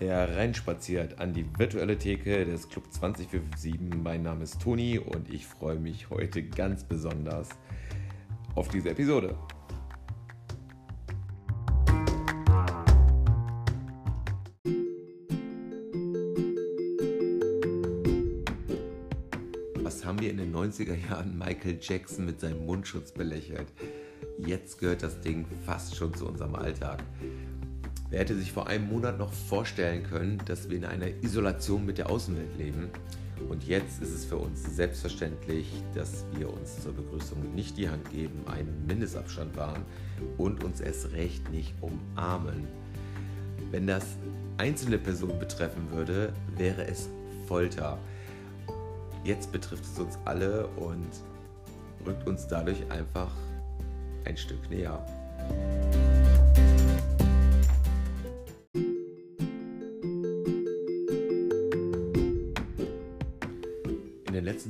hereinspaziert an die virtuelle Theke des Club 20457. Mein Name ist Toni und ich freue mich heute ganz besonders auf diese Episode. Was haben wir in den 90er Jahren Michael Jackson mit seinem Mundschutz belächelt? Jetzt gehört das Ding fast schon zu unserem Alltag. Wer hätte sich vor einem Monat noch vorstellen können, dass wir in einer Isolation mit der Außenwelt leben? Und jetzt ist es für uns selbstverständlich, dass wir uns zur Begrüßung nicht die Hand geben, einen Mindestabstand wahren und uns erst recht nicht umarmen. Wenn das einzelne Personen betreffen würde, wäre es Folter. Jetzt betrifft es uns alle und rückt uns dadurch einfach ein Stück näher.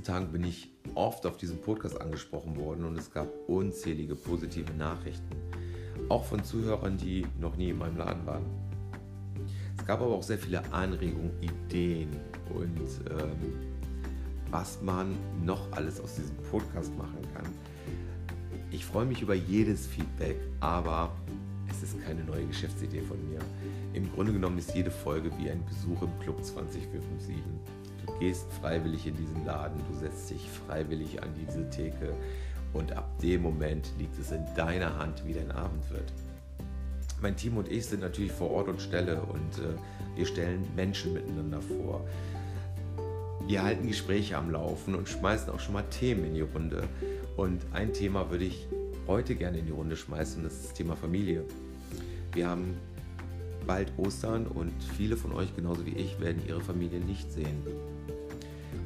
Tagen bin ich oft auf diesem Podcast angesprochen worden und es gab unzählige positive Nachrichten. Auch von Zuhörern, die noch nie in meinem Laden waren. Es gab aber auch sehr viele Anregungen, Ideen und ähm, was man noch alles aus diesem Podcast machen kann. Ich freue mich über jedes Feedback, aber es ist keine neue Geschäftsidee von mir. Im Grunde genommen ist jede Folge wie ein Besuch im Club 20457. Du gehst freiwillig in diesen Laden, du setzt dich freiwillig an diese Theke und ab dem Moment liegt es in deiner Hand, wie dein Abend wird. Mein Team und ich sind natürlich vor Ort und Stelle und äh, wir stellen Menschen miteinander vor. Wir halten Gespräche am Laufen und schmeißen auch schon mal Themen in die Runde. Und ein Thema würde ich heute gerne in die Runde schmeißen, das ist das Thema Familie. Wir haben bald Ostern und viele von euch, genauso wie ich, werden ihre Familie nicht sehen.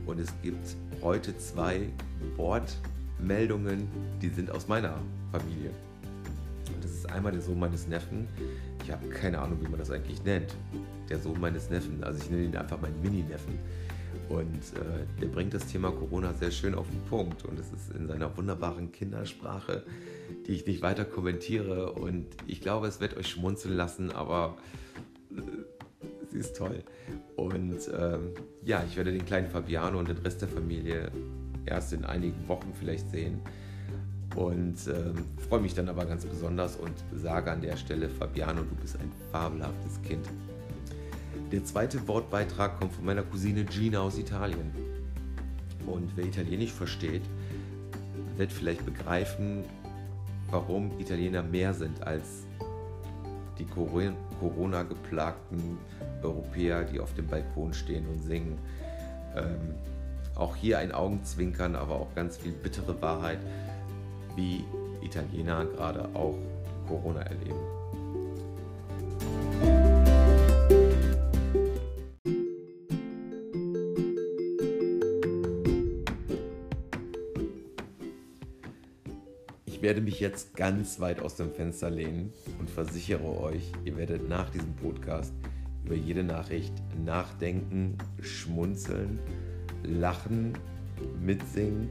Und es gibt heute zwei Wortmeldungen, die sind aus meiner Familie. Und das ist einmal der Sohn meines Neffen. Ich habe keine Ahnung, wie man das eigentlich nennt. Der Sohn meines Neffen. Also ich nenne ihn einfach meinen Mini-Neffen. Und äh, der bringt das Thema Corona sehr schön auf den Punkt. Und es ist in seiner wunderbaren Kindersprache, die ich nicht weiter kommentiere. Und ich glaube, es wird euch schmunzeln lassen, aber äh, sie ist toll. Und ähm, ja, ich werde den kleinen Fabiano und den Rest der Familie erst in einigen Wochen vielleicht sehen. Und ähm, freue mich dann aber ganz besonders und sage an der Stelle, Fabiano, du bist ein fabelhaftes Kind. Der zweite Wortbeitrag kommt von meiner Cousine Gina aus Italien. Und wer Italienisch versteht, wird vielleicht begreifen, warum Italiener mehr sind als die Corona-geplagten Europäer, die auf dem Balkon stehen und singen. Ähm, auch hier ein Augenzwinkern, aber auch ganz viel bittere Wahrheit, wie Italiener gerade auch Corona erleben. Ich werde mich jetzt ganz weit aus dem Fenster lehnen und versichere euch, ihr werdet nach diesem Podcast über jede Nachricht nachdenken, schmunzeln, lachen, mitsingen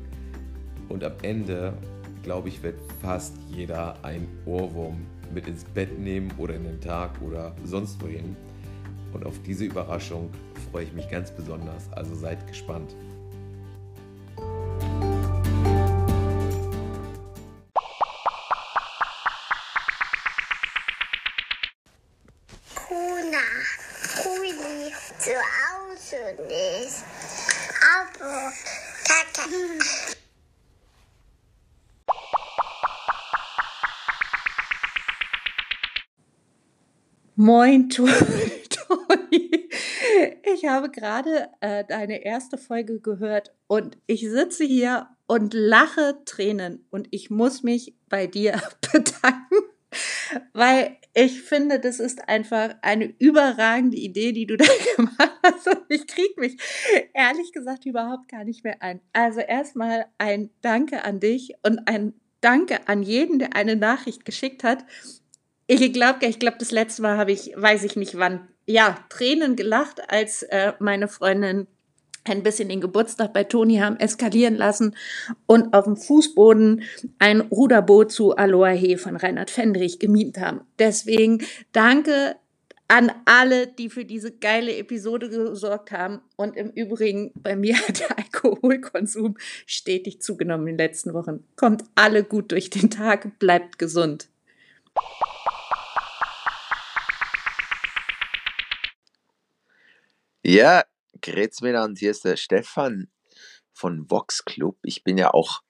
und am Ende, glaube ich, wird fast jeder ein Ohrwurm mit ins Bett nehmen oder in den Tag oder sonst wohin. Und auf diese Überraschung freue ich mich ganz besonders, also seid gespannt. Moin, Toni. Ich habe gerade äh, deine erste Folge gehört und ich sitze hier und lache Tränen und ich muss mich bei dir bedanken, weil ich finde, das ist einfach eine überragende Idee, die du da gemacht hast. Und ich kriege mich ehrlich gesagt überhaupt gar nicht mehr ein. Also erstmal ein Danke an dich und ein Danke an jeden, der eine Nachricht geschickt hat. Ich glaube, ich glaube, das letzte Mal habe ich, weiß ich nicht wann, ja, Tränen gelacht, als äh, meine Freundin ein bisschen den Geburtstag bei Toni haben eskalieren lassen und auf dem Fußboden ein Ruderboot zu Aloha He von Reinhard Fendrich gemietet haben. Deswegen danke an alle, die für diese geile Episode gesorgt haben. Und im Übrigen, bei mir hat der Alkoholkonsum stetig zugenommen in den letzten Wochen. Kommt alle gut durch den Tag, bleibt gesund. Ja, grüß miteinander, hier ist der Stefan von Vox Club. Ich bin ja auch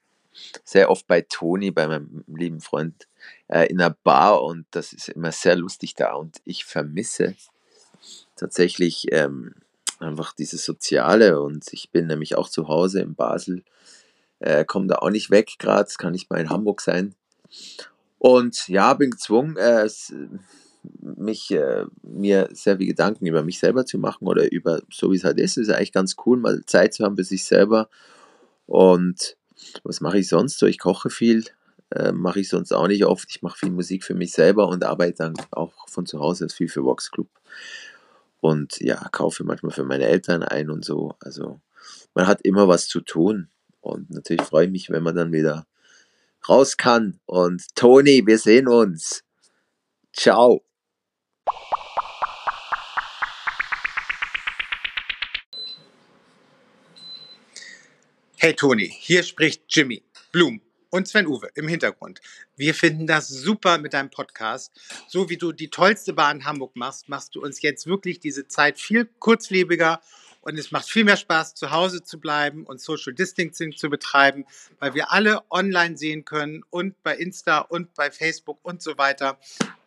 sehr oft bei Toni, bei meinem lieben Freund, äh, in einer Bar und das ist immer sehr lustig da. Und ich vermisse tatsächlich ähm, einfach dieses Soziale. Und ich bin nämlich auch zu Hause in Basel, äh, komme da auch nicht weg gerade, kann nicht mal in Hamburg sein. Und ja, bin gezwungen, äh, mich, äh, mir sehr viel Gedanken über mich selber zu machen oder über so wie es halt ist. Es ist eigentlich ganz cool, mal Zeit zu haben für sich selber und was mache ich sonst so? Ich koche viel, äh, mache ich sonst auch nicht oft. Ich mache viel Musik für mich selber und arbeite dann auch von zu Hause viel für Vox Club. Und ja, kaufe manchmal für meine Eltern ein und so. Also man hat immer was zu tun. Und natürlich freue ich mich, wenn man dann wieder raus kann. Und Toni, wir sehen uns. Ciao. Hey Toni, hier spricht Jimmy Blum und Sven Uwe im Hintergrund. Wir finden das super mit deinem Podcast. So wie du die tollste Bahn in Hamburg machst, machst du uns jetzt wirklich diese Zeit viel kurzlebiger und es macht viel mehr Spaß, zu Hause zu bleiben und Social Distancing zu betreiben, weil wir alle online sehen können und bei Insta und bei Facebook und so weiter.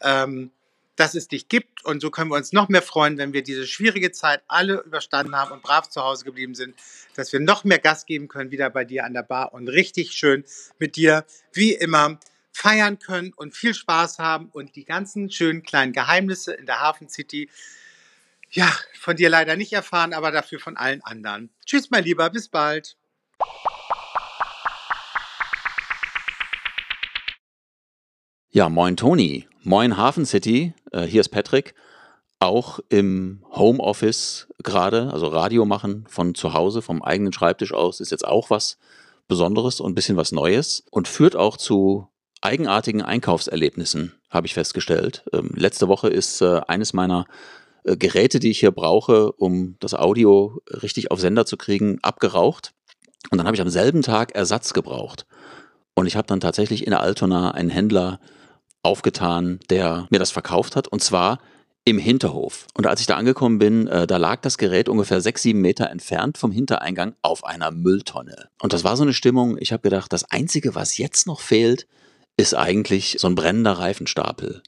Ähm, dass es dich gibt. Und so können wir uns noch mehr freuen, wenn wir diese schwierige Zeit alle überstanden haben und brav zu Hause geblieben sind, dass wir noch mehr Gas geben können wieder bei dir an der Bar und richtig schön mit dir, wie immer, feiern können und viel Spaß haben und die ganzen schönen kleinen Geheimnisse in der Hafen City, ja, von dir leider nicht erfahren, aber dafür von allen anderen. Tschüss, mein Lieber, bis bald. Ja, moin Toni, moin Hafen City, äh, hier ist Patrick. Auch im Homeoffice gerade, also Radio machen von zu Hause, vom eigenen Schreibtisch aus, ist jetzt auch was Besonderes und ein bisschen was Neues und führt auch zu eigenartigen Einkaufserlebnissen, habe ich festgestellt. Ähm, letzte Woche ist äh, eines meiner äh, Geräte, die ich hier brauche, um das Audio richtig auf Sender zu kriegen, abgeraucht. Und dann habe ich am selben Tag Ersatz gebraucht. Und ich habe dann tatsächlich in Altona einen Händler aufgetan, der mir das verkauft hat. Und zwar im Hinterhof. Und als ich da angekommen bin, äh, da lag das Gerät ungefähr sechs, sieben Meter entfernt vom Hintereingang auf einer Mülltonne. Und das war so eine Stimmung, ich habe gedacht, das Einzige, was jetzt noch fehlt, ist eigentlich so ein brennender Reifenstapel.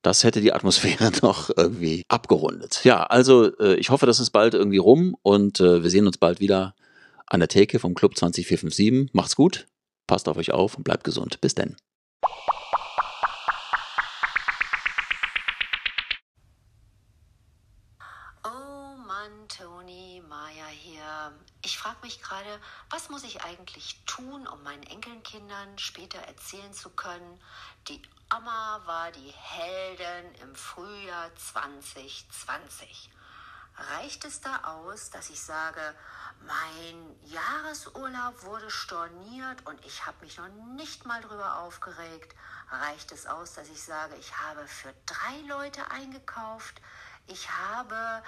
Das hätte die Atmosphäre noch irgendwie abgerundet. Ja, also äh, ich hoffe, das ist bald irgendwie rum und äh, wir sehen uns bald wieder an der Theke vom Club 20457. Macht's gut, passt auf euch auf und bleibt gesund. Bis denn. Frage mich gerade, was muss ich eigentlich tun, um meinen Enkelkindern später erzählen zu können, die Oma war die Heldin im Frühjahr 2020. Reicht es da aus, dass ich sage, mein Jahresurlaub wurde storniert und ich habe mich noch nicht mal drüber aufgeregt? Reicht es aus, dass ich sage, ich habe für drei Leute eingekauft? Ich habe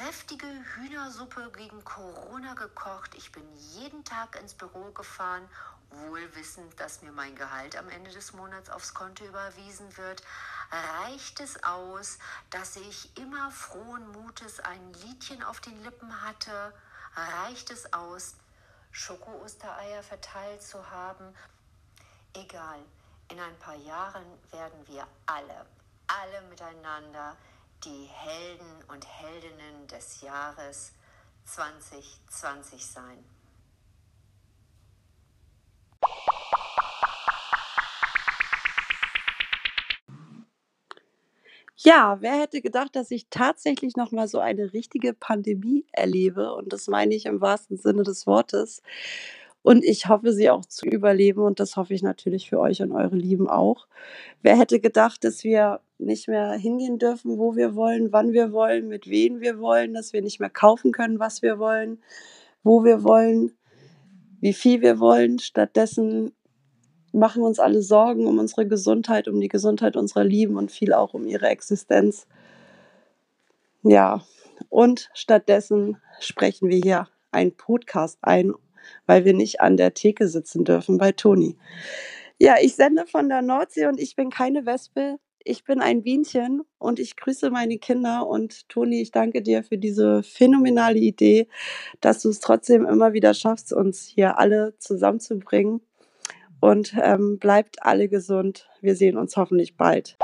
kräftige Hühnersuppe gegen Corona gekocht. Ich bin jeden Tag ins Büro gefahren, wohl wissend, dass mir mein Gehalt am Ende des Monats aufs Konto überwiesen wird. Reicht es aus, dass ich immer frohen Mutes ein Liedchen auf den Lippen hatte? Reicht es aus, Schoko-Ostereier verteilt zu haben? Egal, in ein paar Jahren werden wir alle, alle miteinander die Helden und Heldinnen des Jahres 2020 sein. Ja, wer hätte gedacht, dass ich tatsächlich noch mal so eine richtige Pandemie erlebe und das meine ich im wahrsten Sinne des Wortes. Und ich hoffe, sie auch zu überleben und das hoffe ich natürlich für euch und eure Lieben auch. Wer hätte gedacht, dass wir nicht mehr hingehen dürfen, wo wir wollen, wann wir wollen, mit wem wir wollen, dass wir nicht mehr kaufen können, was wir wollen, wo wir wollen, wie viel wir wollen. Stattdessen machen wir uns alle Sorgen um unsere Gesundheit, um die Gesundheit unserer Lieben und viel auch um ihre Existenz. Ja, und stattdessen sprechen wir hier einen Podcast ein, weil wir nicht an der Theke sitzen dürfen bei Toni. Ja, ich sende von der Nordsee und ich bin keine Wespe. Ich bin ein Bienchen und ich grüße meine Kinder. Und Toni, ich danke dir für diese phänomenale Idee, dass du es trotzdem immer wieder schaffst, uns hier alle zusammenzubringen. Und ähm, bleibt alle gesund. Wir sehen uns hoffentlich bald.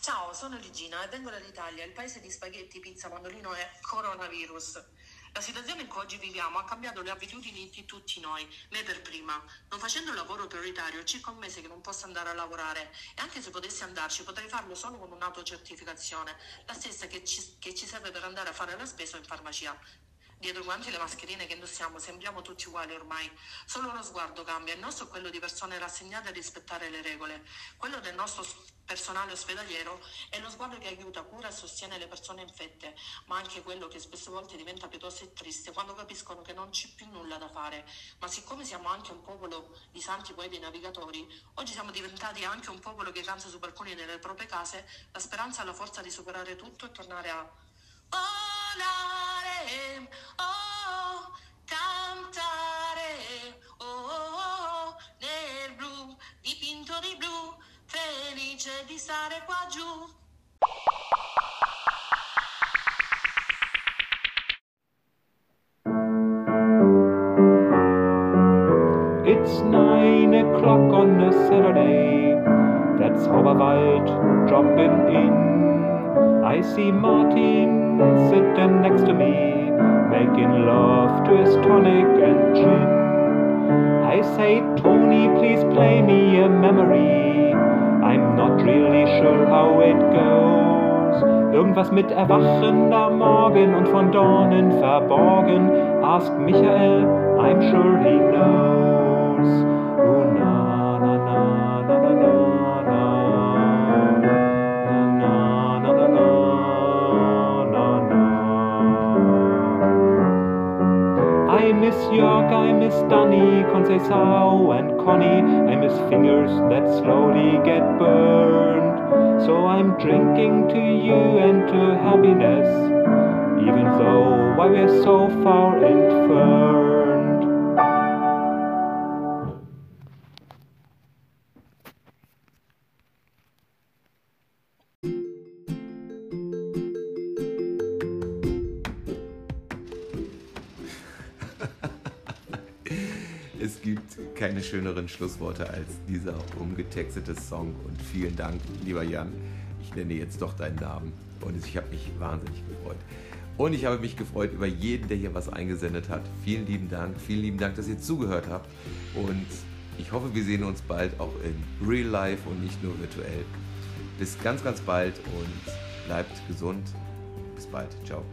Ciao, sono Ligina e vengo dall'Italia, il paese di spaghetti, pizza, mandolino e coronavirus. La situazione in cui oggi viviamo ha cambiato le abitudini di tutti noi, me per prima. Non facendo un lavoro prioritario, circa un mese che non posso andare a lavorare e anche se potessi andarci potrei farlo solo con un'autocertificazione, la stessa che ci, che ci serve per andare a fare la spesa in farmacia. Dietro i guanti le mascherine che indossiamo sembriamo tutti uguali ormai. Solo lo sguardo cambia. Il nostro è quello di persone rassegnate a rispettare le regole. Quello del nostro personale ospedaliero è lo sguardo che aiuta, cura e sostiene le persone infette, ma anche quello che spesse volte diventa pietoso e triste quando capiscono che non c'è più nulla da fare. Ma siccome siamo anche un popolo di santi poeti navigatori, oggi siamo diventati anche un popolo che cansa su balconi delle proprie case la speranza e la forza di superare tutto e tornare a blu, felice di stare qua giù. It's nine o'clock on a Saturday. That's Zauberwald dropping in. I see Martin sitting next to me, making love to his tonic and gin. I say, Tony, please play me a memory. I'm not really sure how it goes. Irgendwas mit erwachender Morgen und von Dornen verborgen. Ask Michael, fingers that slowly get burned. So I'm drinking to you and to happiness, even though why we're so far entferned. Es gibt keine schöneren Schlussworte als dieser umgetextete Song. Und vielen Dank, lieber Jan. Ich nenne jetzt doch deinen Namen. Und ich habe mich wahnsinnig gefreut. Und ich habe mich gefreut über jeden, der hier was eingesendet hat. Vielen lieben Dank. Vielen lieben Dank, dass ihr zugehört habt. Und ich hoffe, wir sehen uns bald auch in Real Life und nicht nur virtuell. Bis ganz, ganz bald und bleibt gesund. Bis bald. Ciao.